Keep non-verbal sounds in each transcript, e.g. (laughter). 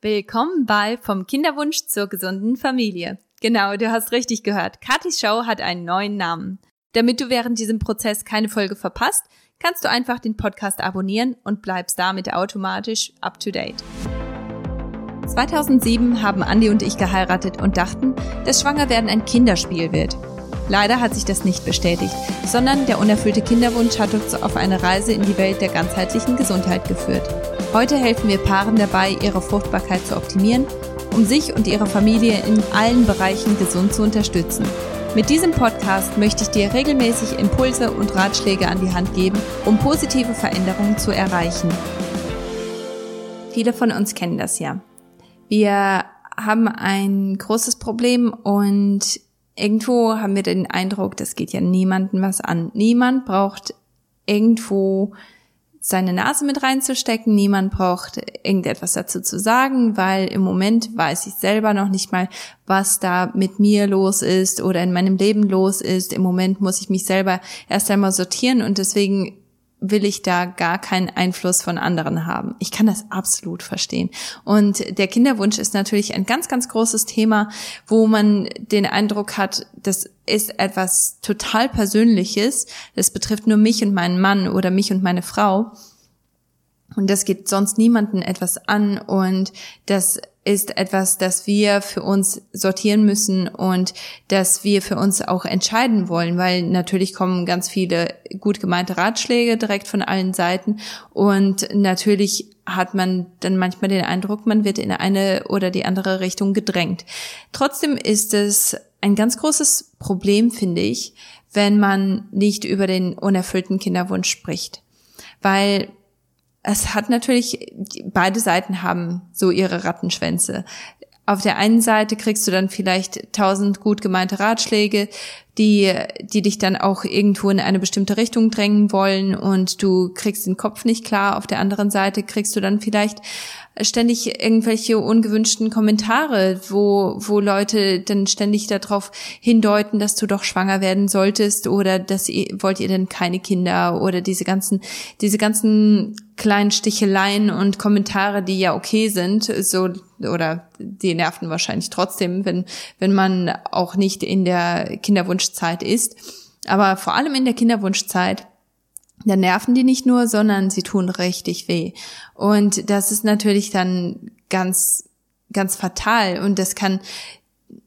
Willkommen bei Vom Kinderwunsch zur gesunden Familie. Genau, du hast richtig gehört. Katis Show hat einen neuen Namen. Damit du während diesem Prozess keine Folge verpasst, kannst du einfach den Podcast abonnieren und bleibst damit automatisch up to date. 2007 haben Andi und ich geheiratet und dachten, dass Schwangerwerden ein Kinderspiel wird. Leider hat sich das nicht bestätigt, sondern der unerfüllte Kinderwunsch hat uns auf eine Reise in die Welt der ganzheitlichen Gesundheit geführt. Heute helfen wir Paaren dabei, ihre Fruchtbarkeit zu optimieren, um sich und ihre Familie in allen Bereichen gesund zu unterstützen. Mit diesem Podcast möchte ich dir regelmäßig Impulse und Ratschläge an die Hand geben, um positive Veränderungen zu erreichen. Viele von uns kennen das ja. Wir haben ein großes Problem und irgendwo haben wir den Eindruck, das geht ja niemandem was an. Niemand braucht irgendwo seine Nase mit reinzustecken. Niemand braucht irgendetwas dazu zu sagen, weil im Moment weiß ich selber noch nicht mal, was da mit mir los ist oder in meinem Leben los ist. Im Moment muss ich mich selber erst einmal sortieren und deswegen will ich da gar keinen Einfluss von anderen haben. Ich kann das absolut verstehen. Und der Kinderwunsch ist natürlich ein ganz, ganz großes Thema, wo man den Eindruck hat, das ist etwas total Persönliches. Das betrifft nur mich und meinen Mann oder mich und meine Frau. Und das geht sonst niemanden etwas an und das ist etwas, das wir für uns sortieren müssen und das wir für uns auch entscheiden wollen, weil natürlich kommen ganz viele gut gemeinte Ratschläge direkt von allen Seiten und natürlich hat man dann manchmal den Eindruck, man wird in eine oder die andere Richtung gedrängt. Trotzdem ist es ein ganz großes Problem, finde ich, wenn man nicht über den unerfüllten Kinderwunsch spricht. Weil es hat natürlich, beide Seiten haben so ihre Rattenschwänze. Auf der einen Seite kriegst du dann vielleicht tausend gut gemeinte Ratschläge, die, die dich dann auch irgendwo in eine bestimmte Richtung drängen wollen und du kriegst den Kopf nicht klar. Auf der anderen Seite kriegst du dann vielleicht ständig irgendwelche ungewünschten Kommentare, wo, wo Leute dann ständig darauf hindeuten, dass du doch schwanger werden solltest oder dass ihr, wollt ihr denn keine Kinder oder diese ganzen, diese ganzen kleinen Sticheleien und Kommentare, die ja okay sind, so, oder die nerven wahrscheinlich trotzdem, wenn, wenn man auch nicht in der Kinderwunschzeit ist. Aber vor allem in der Kinderwunschzeit da nerven die nicht nur, sondern sie tun richtig weh. Und das ist natürlich dann ganz, ganz fatal. Und das kann,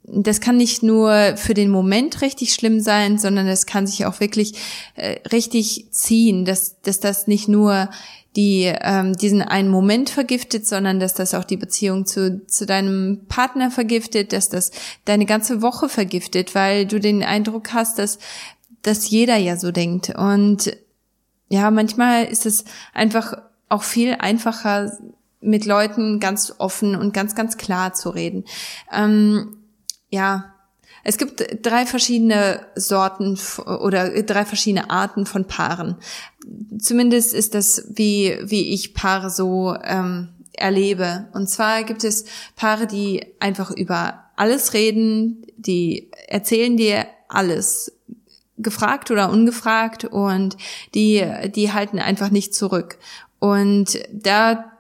das kann nicht nur für den Moment richtig schlimm sein, sondern das kann sich auch wirklich äh, richtig ziehen, dass, dass das nicht nur die ähm, diesen einen Moment vergiftet, sondern dass das auch die Beziehung zu, zu deinem Partner vergiftet, dass das deine ganze Woche vergiftet, weil du den Eindruck hast, dass, dass jeder ja so denkt. Und ja, manchmal ist es einfach auch viel einfacher, mit Leuten ganz offen und ganz, ganz klar zu reden. Ähm, ja, es gibt drei verschiedene Sorten oder drei verschiedene Arten von Paaren. Zumindest ist das, wie, wie ich Paare so ähm, erlebe. Und zwar gibt es Paare, die einfach über alles reden, die erzählen dir alles gefragt oder ungefragt und die, die halten einfach nicht zurück. Und da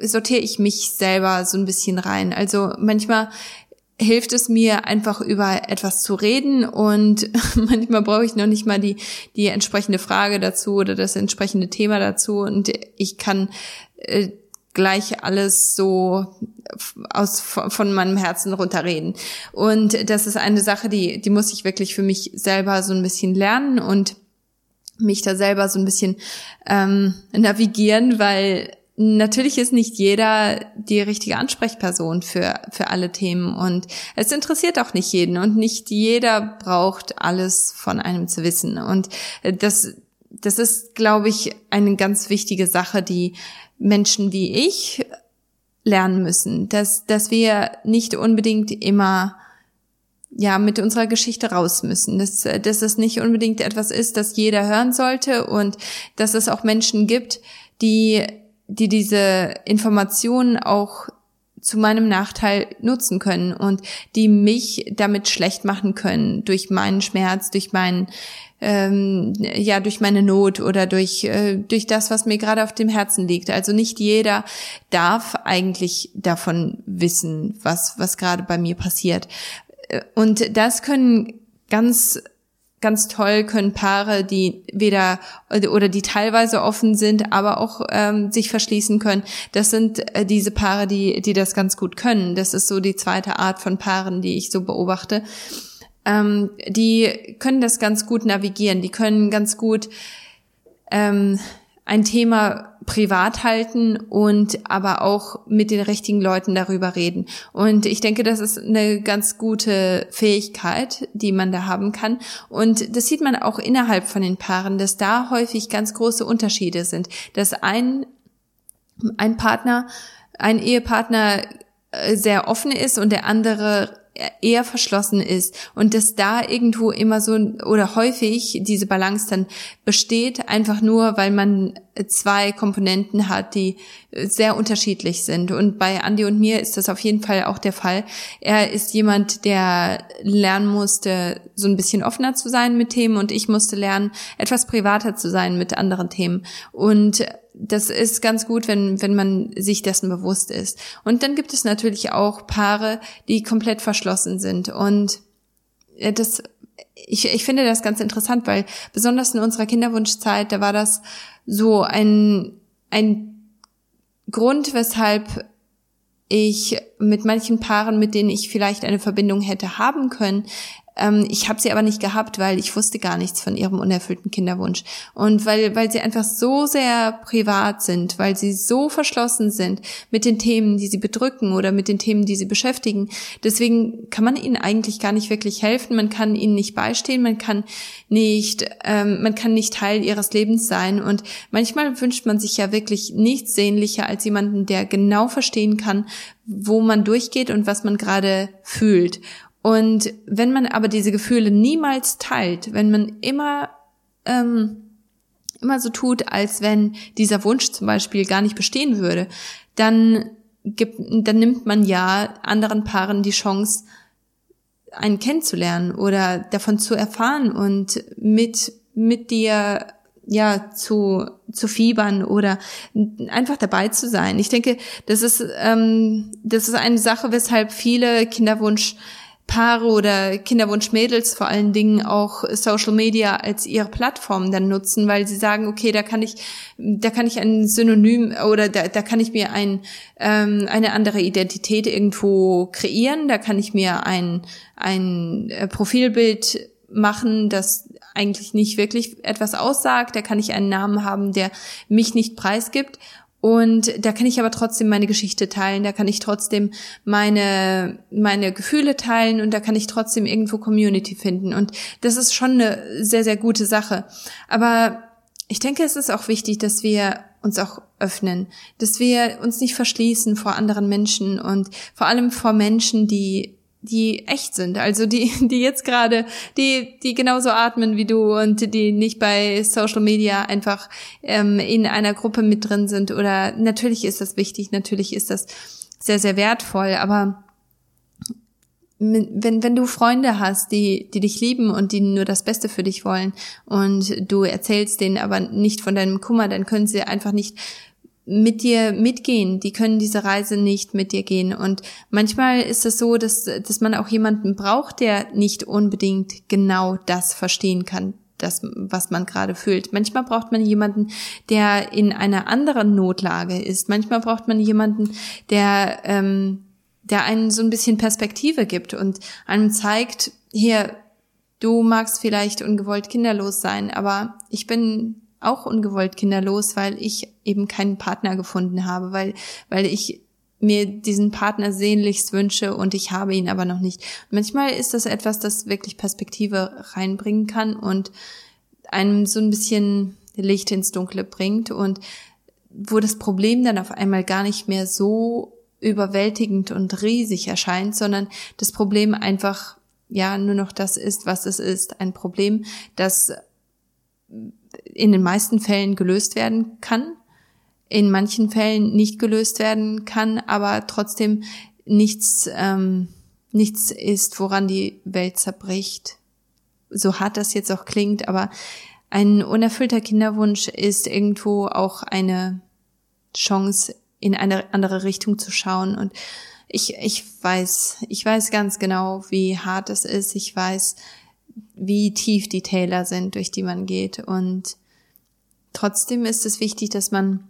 sortiere ich mich selber so ein bisschen rein. Also manchmal hilft es mir einfach über etwas zu reden und (laughs) manchmal brauche ich noch nicht mal die, die entsprechende Frage dazu oder das entsprechende Thema dazu und ich kann äh, gleich alles so aus von meinem Herzen runterreden. Und das ist eine Sache, die die muss ich wirklich für mich selber so ein bisschen lernen und mich da selber so ein bisschen ähm, navigieren, weil natürlich ist nicht jeder die richtige Ansprechperson für, für alle Themen und es interessiert auch nicht jeden und nicht jeder braucht alles von einem zu wissen. Und das, das ist, glaube ich, eine ganz wichtige Sache, die Menschen wie ich lernen müssen, dass, dass wir nicht unbedingt immer ja mit unserer Geschichte raus müssen, dass, dass es nicht unbedingt etwas ist, das jeder hören sollte und dass es auch Menschen gibt, die, die diese Informationen auch zu meinem Nachteil nutzen können und die mich damit schlecht machen können durch meinen Schmerz, durch meinen ähm, ja durch meine Not oder durch äh, durch das, was mir gerade auf dem Herzen liegt. Also nicht jeder darf eigentlich davon wissen, was was gerade bei mir passiert. Äh, und das können ganz ganz toll können Paare, die weder oder die teilweise offen sind, aber auch ähm, sich verschließen können. Das sind äh, diese Paare, die die das ganz gut können. Das ist so die zweite Art von Paaren, die ich so beobachte. Ähm, die können das ganz gut navigieren. Die können ganz gut ähm, ein Thema privat halten und aber auch mit den richtigen Leuten darüber reden. Und ich denke, das ist eine ganz gute Fähigkeit, die man da haben kann. Und das sieht man auch innerhalb von den Paaren, dass da häufig ganz große Unterschiede sind. Dass ein, ein Partner, ein Ehepartner äh, sehr offen ist und der andere eher verschlossen ist und dass da irgendwo immer so oder häufig diese Balance dann besteht, einfach nur, weil man zwei Komponenten hat, die sehr unterschiedlich sind. Und bei Andy und mir ist das auf jeden Fall auch der Fall. Er ist jemand, der lernen musste, so ein bisschen offener zu sein mit Themen und ich musste lernen, etwas privater zu sein mit anderen Themen. Und das ist ganz gut, wenn, wenn man sich dessen bewusst ist. Und dann gibt es natürlich auch Paare, die komplett verschlossen sind. Und das, ich, ich finde das ganz interessant, weil besonders in unserer Kinderwunschzeit, da war das so ein, ein Grund, weshalb ich mit manchen Paaren, mit denen ich vielleicht eine Verbindung hätte haben können, ich habe sie aber nicht gehabt, weil ich wusste gar nichts von ihrem unerfüllten Kinderwunsch. Und weil, weil sie einfach so sehr privat sind, weil sie so verschlossen sind mit den Themen, die sie bedrücken oder mit den Themen, die sie beschäftigen. Deswegen kann man ihnen eigentlich gar nicht wirklich helfen. Man kann ihnen nicht beistehen. Man kann nicht, ähm, man kann nicht Teil ihres Lebens sein. Und manchmal wünscht man sich ja wirklich nichts sehnlicher als jemanden, der genau verstehen kann, wo man durchgeht und was man gerade fühlt. Und wenn man aber diese Gefühle niemals teilt, wenn man immer ähm, immer so tut, als wenn dieser Wunsch zum Beispiel gar nicht bestehen würde, dann gibt, dann nimmt man ja anderen Paaren die Chance, einen kennenzulernen oder davon zu erfahren und mit mit dir ja zu zu fiebern oder einfach dabei zu sein. Ich denke, das ist ähm, das ist eine Sache, weshalb viele Kinderwunsch Paare oder Kinderwunschmädels vor allen Dingen auch Social Media als ihre Plattform dann nutzen, weil sie sagen, okay, da kann ich, da kann ich ein Synonym oder da, da kann ich mir ein, ähm, eine andere Identität irgendwo kreieren, da kann ich mir ein, ein äh, Profilbild machen, das eigentlich nicht wirklich etwas aussagt, da kann ich einen Namen haben, der mich nicht preisgibt und da kann ich aber trotzdem meine Geschichte teilen, da kann ich trotzdem meine, meine Gefühle teilen und da kann ich trotzdem irgendwo Community finden. Und das ist schon eine sehr, sehr gute Sache. Aber ich denke, es ist auch wichtig, dass wir uns auch öffnen, dass wir uns nicht verschließen vor anderen Menschen und vor allem vor Menschen, die die echt sind, also die, (laughs) die jetzt gerade, die, die genauso atmen wie du und die nicht bei Social Media einfach ähm, in einer Gruppe mit drin sind. Oder natürlich ist das wichtig, natürlich ist das sehr, sehr wertvoll, aber wenn, wenn du Freunde hast, die, die dich lieben und die nur das Beste für dich wollen und du erzählst denen aber nicht von deinem Kummer, dann können sie einfach nicht mit dir mitgehen. Die können diese Reise nicht mit dir gehen. Und manchmal ist es so, dass, dass man auch jemanden braucht, der nicht unbedingt genau das verstehen kann, das, was man gerade fühlt. Manchmal braucht man jemanden, der in einer anderen Notlage ist. Manchmal braucht man jemanden, der, ähm, der einen so ein bisschen Perspektive gibt und einem zeigt, hier, du magst vielleicht ungewollt kinderlos sein, aber ich bin auch ungewollt kinderlos, weil ich eben keinen Partner gefunden habe, weil, weil ich mir diesen Partner sehnlichst wünsche und ich habe ihn aber noch nicht. Manchmal ist das etwas, das wirklich Perspektive reinbringen kann und einem so ein bisschen Licht ins Dunkle bringt und wo das Problem dann auf einmal gar nicht mehr so überwältigend und riesig erscheint, sondern das Problem einfach ja nur noch das ist, was es ist. Ein Problem, das in den meisten Fällen gelöst werden kann, in manchen Fällen nicht gelöst werden kann, aber trotzdem nichts, ähm, nichts ist, woran die Welt zerbricht. So hart das jetzt auch klingt, aber ein unerfüllter Kinderwunsch ist irgendwo auch eine Chance, in eine andere Richtung zu schauen. Und ich, ich weiß, ich weiß ganz genau, wie hart es ist. Ich weiß, wie tief die Täler sind, durch die man geht. Und trotzdem ist es wichtig, dass man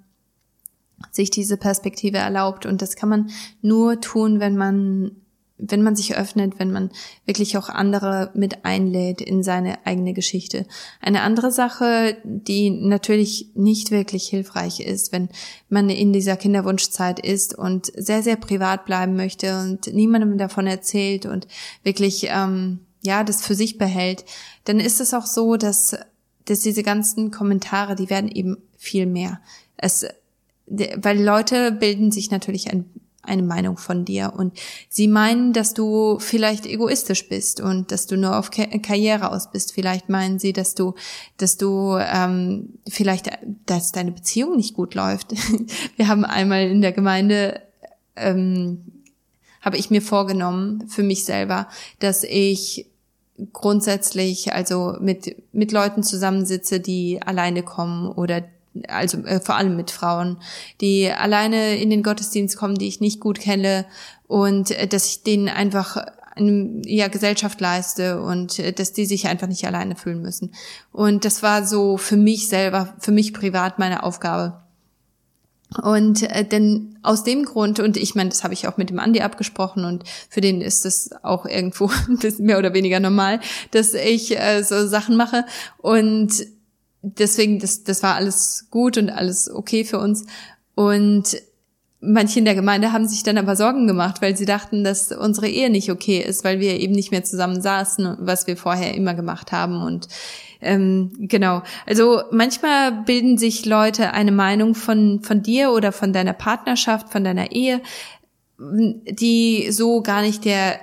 sich diese Perspektive erlaubt. Und das kann man nur tun, wenn man wenn man sich öffnet, wenn man wirklich auch andere mit einlädt in seine eigene Geschichte. Eine andere Sache, die natürlich nicht wirklich hilfreich ist, wenn man in dieser Kinderwunschzeit ist und sehr, sehr privat bleiben möchte und niemandem davon erzählt und wirklich, ähm, ja, das für sich behält, dann ist es auch so, dass, dass diese ganzen Kommentare, die werden eben viel mehr. Es, weil Leute bilden sich natürlich ein eine Meinung von dir und sie meinen, dass du vielleicht egoistisch bist und dass du nur auf Karriere aus bist. Vielleicht meinen sie, dass du, dass du ähm, vielleicht, dass deine Beziehung nicht gut läuft. (laughs) Wir haben einmal in der Gemeinde ähm, habe ich mir vorgenommen für mich selber, dass ich grundsätzlich also mit mit Leuten zusammensitze, die alleine kommen oder also äh, vor allem mit Frauen, die alleine in den Gottesdienst kommen, die ich nicht gut kenne und äh, dass ich denen einfach eine ja, Gesellschaft leiste und äh, dass die sich einfach nicht alleine fühlen müssen. Und das war so für mich selber, für mich privat meine Aufgabe. Und äh, denn aus dem Grund, und ich meine, das habe ich auch mit dem Andi abgesprochen und für den ist es auch irgendwo (laughs) mehr oder weniger normal, dass ich äh, so Sachen mache. Und deswegen, das, das war alles gut und alles okay für uns. Und manche in der Gemeinde haben sich dann aber Sorgen gemacht, weil sie dachten, dass unsere Ehe nicht okay ist, weil wir eben nicht mehr zusammen saßen, was wir vorher immer gemacht haben. Und ähm, genau, also manchmal bilden sich Leute eine Meinung von, von dir oder von deiner Partnerschaft, von deiner Ehe, die so gar nicht der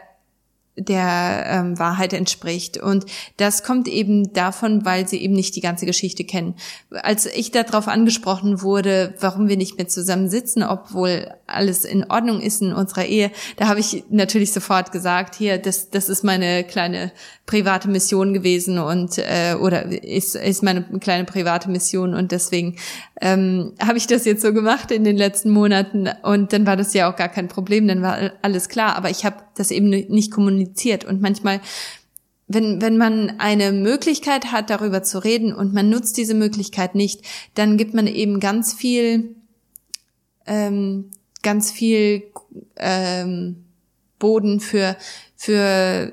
der ähm, Wahrheit entspricht. Und das kommt eben davon, weil sie eben nicht die ganze Geschichte kennen. Als ich darauf angesprochen wurde, warum wir nicht mehr zusammen sitzen, obwohl alles in Ordnung ist in unserer Ehe, da habe ich natürlich sofort gesagt, hier, das, das ist meine kleine private Mission gewesen und äh, oder ist, ist meine kleine private Mission und deswegen ähm, habe ich das jetzt so gemacht in den letzten Monaten und dann war das ja auch gar kein Problem, dann war alles klar, aber ich habe das eben nicht kommuniziert und manchmal wenn, wenn man eine Möglichkeit hat, darüber zu reden und man nutzt diese Möglichkeit nicht, dann gibt man eben ganz viel, ähm, ganz viel ähm, Boden für, für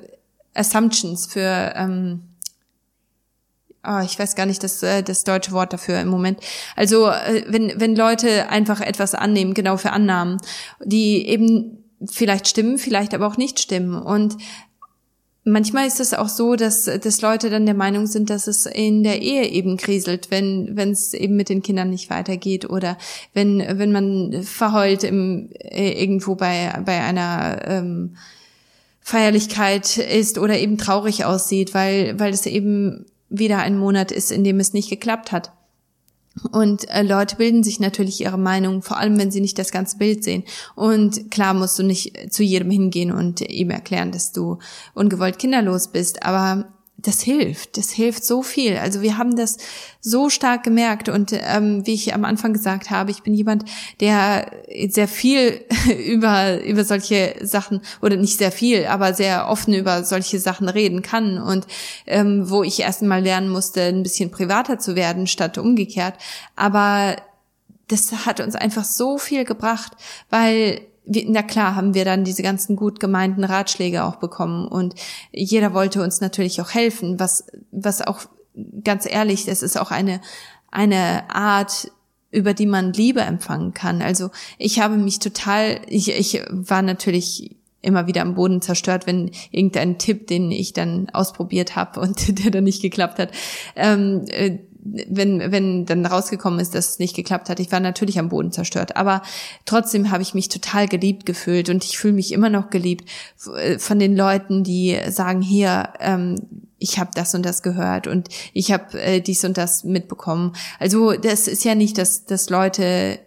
Assumptions, für ähm, oh, ich weiß gar nicht das, äh, das deutsche Wort dafür im Moment. Also äh, wenn, wenn Leute einfach etwas annehmen, genau für Annahmen, die eben vielleicht stimmen, vielleicht aber auch nicht stimmen. Und manchmal ist es auch so, dass, dass Leute dann der Meinung sind, dass es in der Ehe eben kriselt, wenn wenn es eben mit den Kindern nicht weitergeht oder wenn wenn man verheult im, äh, irgendwo bei bei einer ähm, Feierlichkeit ist oder eben traurig aussieht, weil, weil es eben wieder ein Monat ist, in dem es nicht geklappt hat. Und äh, Leute bilden sich natürlich ihre Meinung, vor allem wenn sie nicht das ganze Bild sehen. Und klar musst du nicht zu jedem hingehen und ihm erklären, dass du ungewollt kinderlos bist, aber das hilft, das hilft so viel. Also wir haben das so stark gemerkt und ähm, wie ich am Anfang gesagt habe, ich bin jemand, der sehr viel (laughs) über über solche Sachen oder nicht sehr viel, aber sehr offen über solche Sachen reden kann und ähm, wo ich erst mal lernen musste, ein bisschen privater zu werden statt umgekehrt. Aber das hat uns einfach so viel gebracht, weil na klar haben wir dann diese ganzen gut gemeinten Ratschläge auch bekommen und jeder wollte uns natürlich auch helfen, was, was auch ganz ehrlich, es ist auch eine, eine Art, über die man Liebe empfangen kann. Also ich habe mich total, ich, ich war natürlich immer wieder am Boden zerstört, wenn irgendein Tipp, den ich dann ausprobiert habe und (laughs) der dann nicht geklappt hat, ähm, äh, wenn, wenn dann rausgekommen ist, dass es nicht geklappt hat. Ich war natürlich am Boden zerstört, aber trotzdem habe ich mich total geliebt gefühlt und ich fühle mich immer noch geliebt äh, von den Leuten, die sagen, hier, ähm, ich habe das und das gehört und ich habe äh, dies und das mitbekommen. Also das ist ja nicht, dass, dass Leute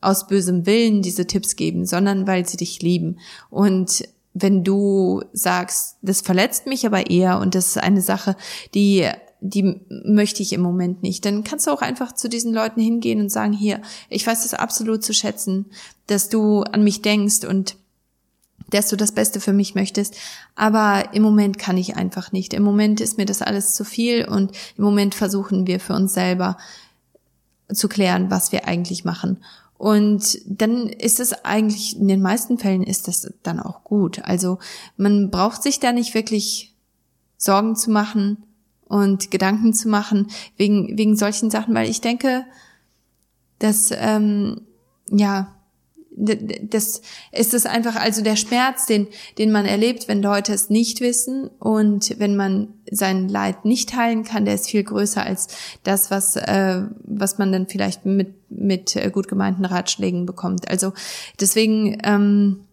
aus bösem Willen diese Tipps geben, sondern weil sie dich lieben. Und wenn du sagst, das verletzt mich aber eher und das ist eine Sache, die die möchte ich im Moment nicht. Dann kannst du auch einfach zu diesen Leuten hingehen und sagen, hier, ich weiß das absolut zu schätzen, dass du an mich denkst und dass du das Beste für mich möchtest. Aber im Moment kann ich einfach nicht. Im Moment ist mir das alles zu viel und im Moment versuchen wir für uns selber zu klären, was wir eigentlich machen. Und dann ist es eigentlich, in den meisten Fällen ist das dann auch gut. Also man braucht sich da nicht wirklich Sorgen zu machen und Gedanken zu machen wegen, wegen solchen Sachen, weil ich denke, dass, ähm, ja, das ist es einfach, also der Schmerz, den, den man erlebt, wenn Leute es nicht wissen und wenn man sein Leid nicht teilen kann, der ist viel größer als das, was, äh, was man dann vielleicht mit, mit äh, gut gemeinten Ratschlägen bekommt. Also deswegen, ähm,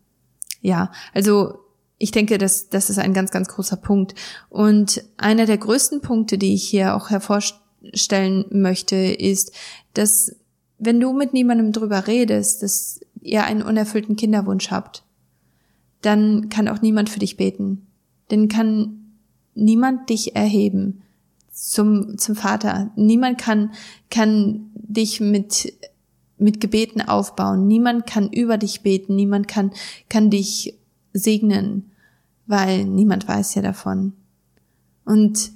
ja, also ich denke, das, das ist ein ganz, ganz großer Punkt. Und einer der größten Punkte, die ich hier auch hervorstellen möchte, ist, dass wenn du mit niemandem drüber redest, dass ihr einen unerfüllten Kinderwunsch habt, dann kann auch niemand für dich beten. Denn kann niemand dich erheben zum, zum Vater. Niemand kann, kann dich mit, mit Gebeten aufbauen. Niemand kann über dich beten. Niemand kann, kann dich segnen, weil niemand weiß ja davon. Und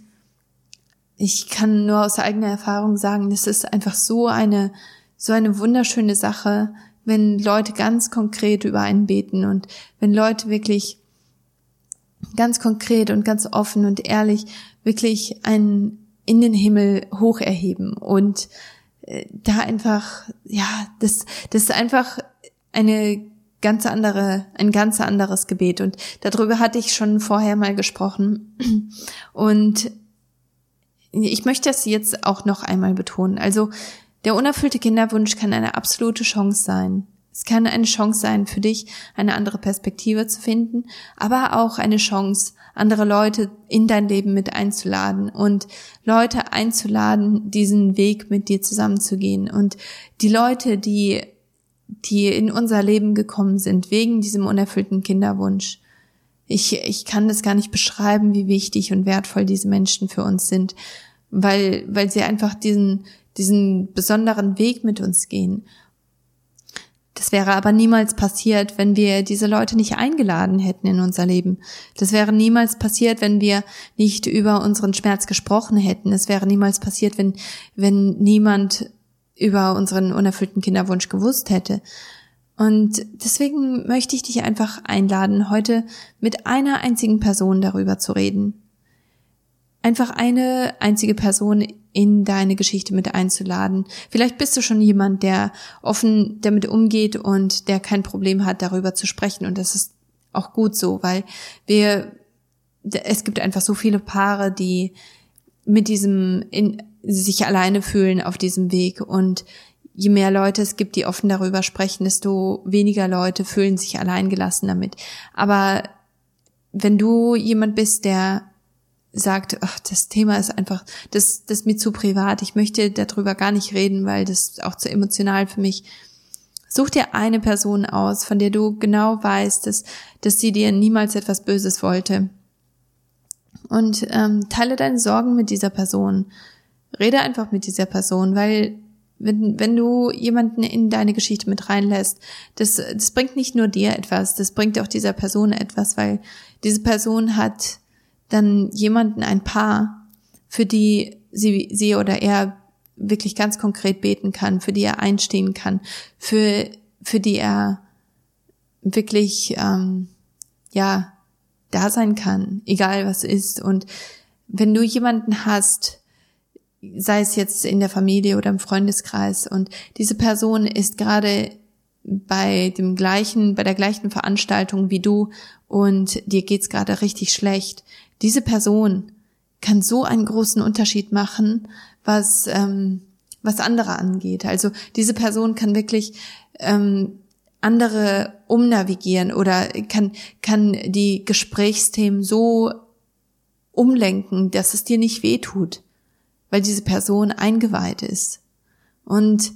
ich kann nur aus eigener Erfahrung sagen, das ist einfach so eine, so eine wunderschöne Sache, wenn Leute ganz konkret über einen beten und wenn Leute wirklich ganz konkret und ganz offen und ehrlich wirklich einen in den Himmel hoch erheben und äh, da einfach, ja, das, das ist einfach eine ganz andere, ein ganz anderes Gebet und darüber hatte ich schon vorher mal gesprochen und ich möchte das jetzt auch noch einmal betonen. Also der unerfüllte Kinderwunsch kann eine absolute Chance sein. Es kann eine Chance sein für dich, eine andere Perspektive zu finden, aber auch eine Chance, andere Leute in dein Leben mit einzuladen und Leute einzuladen, diesen Weg mit dir zusammenzugehen. Und die Leute, die, die in unser Leben gekommen sind, wegen diesem unerfüllten Kinderwunsch, ich, ich kann das gar nicht beschreiben, wie wichtig und wertvoll diese Menschen für uns sind, weil, weil sie einfach diesen, diesen besonderen Weg mit uns gehen. Das wäre aber niemals passiert, wenn wir diese Leute nicht eingeladen hätten in unser Leben. Das wäre niemals passiert, wenn wir nicht über unseren Schmerz gesprochen hätten. Es wäre niemals passiert, wenn, wenn niemand über unseren unerfüllten Kinderwunsch gewusst hätte. Und deswegen möchte ich dich einfach einladen, heute mit einer einzigen Person darüber zu reden einfach eine einzige Person in deine Geschichte mit einzuladen. Vielleicht bist du schon jemand, der offen damit umgeht und der kein Problem hat, darüber zu sprechen. Und das ist auch gut so, weil wir, es gibt einfach so viele Paare, die mit diesem, in, sich alleine fühlen auf diesem Weg und je mehr Leute es gibt, die offen darüber sprechen, desto weniger Leute fühlen sich alleingelassen damit. Aber wenn du jemand bist, der sagt, ach, das Thema ist einfach, das, das ist mir zu privat, ich möchte darüber gar nicht reden, weil das ist auch zu emotional für mich. Such dir eine Person aus, von der du genau weißt, dass, dass sie dir niemals etwas Böses wollte. Und ähm, teile deine Sorgen mit dieser Person. Rede einfach mit dieser Person, weil wenn, wenn du jemanden in deine Geschichte mit reinlässt, das, das bringt nicht nur dir etwas, das bringt auch dieser Person etwas, weil diese Person hat dann jemanden, ein Paar, für die sie, sie oder er wirklich ganz konkret beten kann, für die er einstehen kann, für, für die er wirklich, ähm, ja, da sein kann, egal was ist. Und wenn du jemanden hast, sei es jetzt in der Familie oder im Freundeskreis. Und diese Person ist gerade bei dem gleichen, bei der gleichen Veranstaltung wie du und dir geht's gerade richtig schlecht, diese Person kann so einen großen Unterschied machen, was, ähm, was andere angeht. Also diese Person kann wirklich ähm, andere umnavigieren oder kann, kann die Gesprächsthemen so umlenken, dass es dir nicht weh tut, weil diese Person eingeweiht ist. Und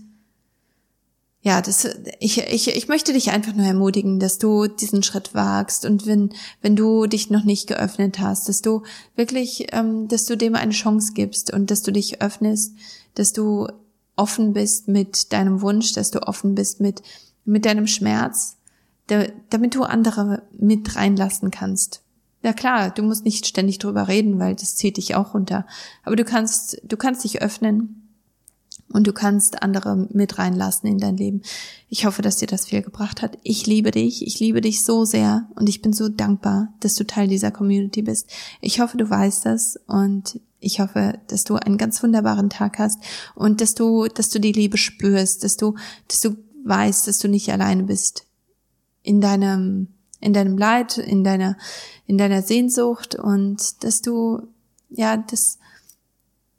ja, das, ich, ich, ich möchte dich einfach nur ermutigen, dass du diesen Schritt wagst und wenn, wenn du dich noch nicht geöffnet hast, dass du wirklich, ähm, dass du dem eine Chance gibst und dass du dich öffnest, dass du offen bist mit deinem Wunsch, dass du offen bist mit, mit deinem Schmerz, da, damit du andere mit reinlassen kannst. Ja klar, du musst nicht ständig drüber reden, weil das zieht dich auch runter. Aber du kannst, du kannst dich öffnen und du kannst andere mit reinlassen in dein Leben. Ich hoffe, dass dir das viel gebracht hat. Ich liebe dich. Ich liebe dich so sehr und ich bin so dankbar, dass du Teil dieser Community bist. Ich hoffe, du weißt das und ich hoffe, dass du einen ganz wunderbaren Tag hast und dass du, dass du die Liebe spürst, dass du, dass du weißt, dass du nicht alleine bist in deinem, in deinem Leid, in deiner, in deiner Sehnsucht und dass du, ja, das,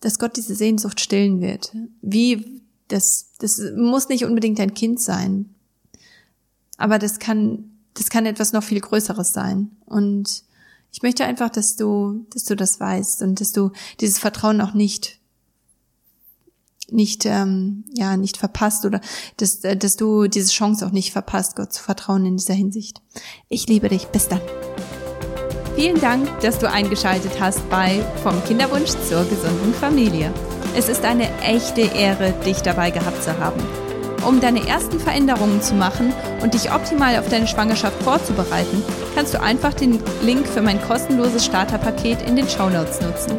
dass Gott diese Sehnsucht stillen wird. Wie, das, das muss nicht unbedingt ein Kind sein. Aber das kann, das kann etwas noch viel Größeres sein. Und ich möchte einfach, dass du, dass du das weißt und dass du dieses Vertrauen auch nicht nicht ähm, ja nicht verpasst oder dass, dass du diese Chance auch nicht verpasst, Gott zu vertrauen in dieser Hinsicht. Ich liebe dich. Bis dann. Vielen Dank, dass du eingeschaltet hast bei Vom Kinderwunsch zur gesunden Familie. Es ist eine echte Ehre, dich dabei gehabt zu haben. Um deine ersten Veränderungen zu machen und dich optimal auf deine Schwangerschaft vorzubereiten, kannst du einfach den Link für mein kostenloses Starterpaket in den Show Notes nutzen.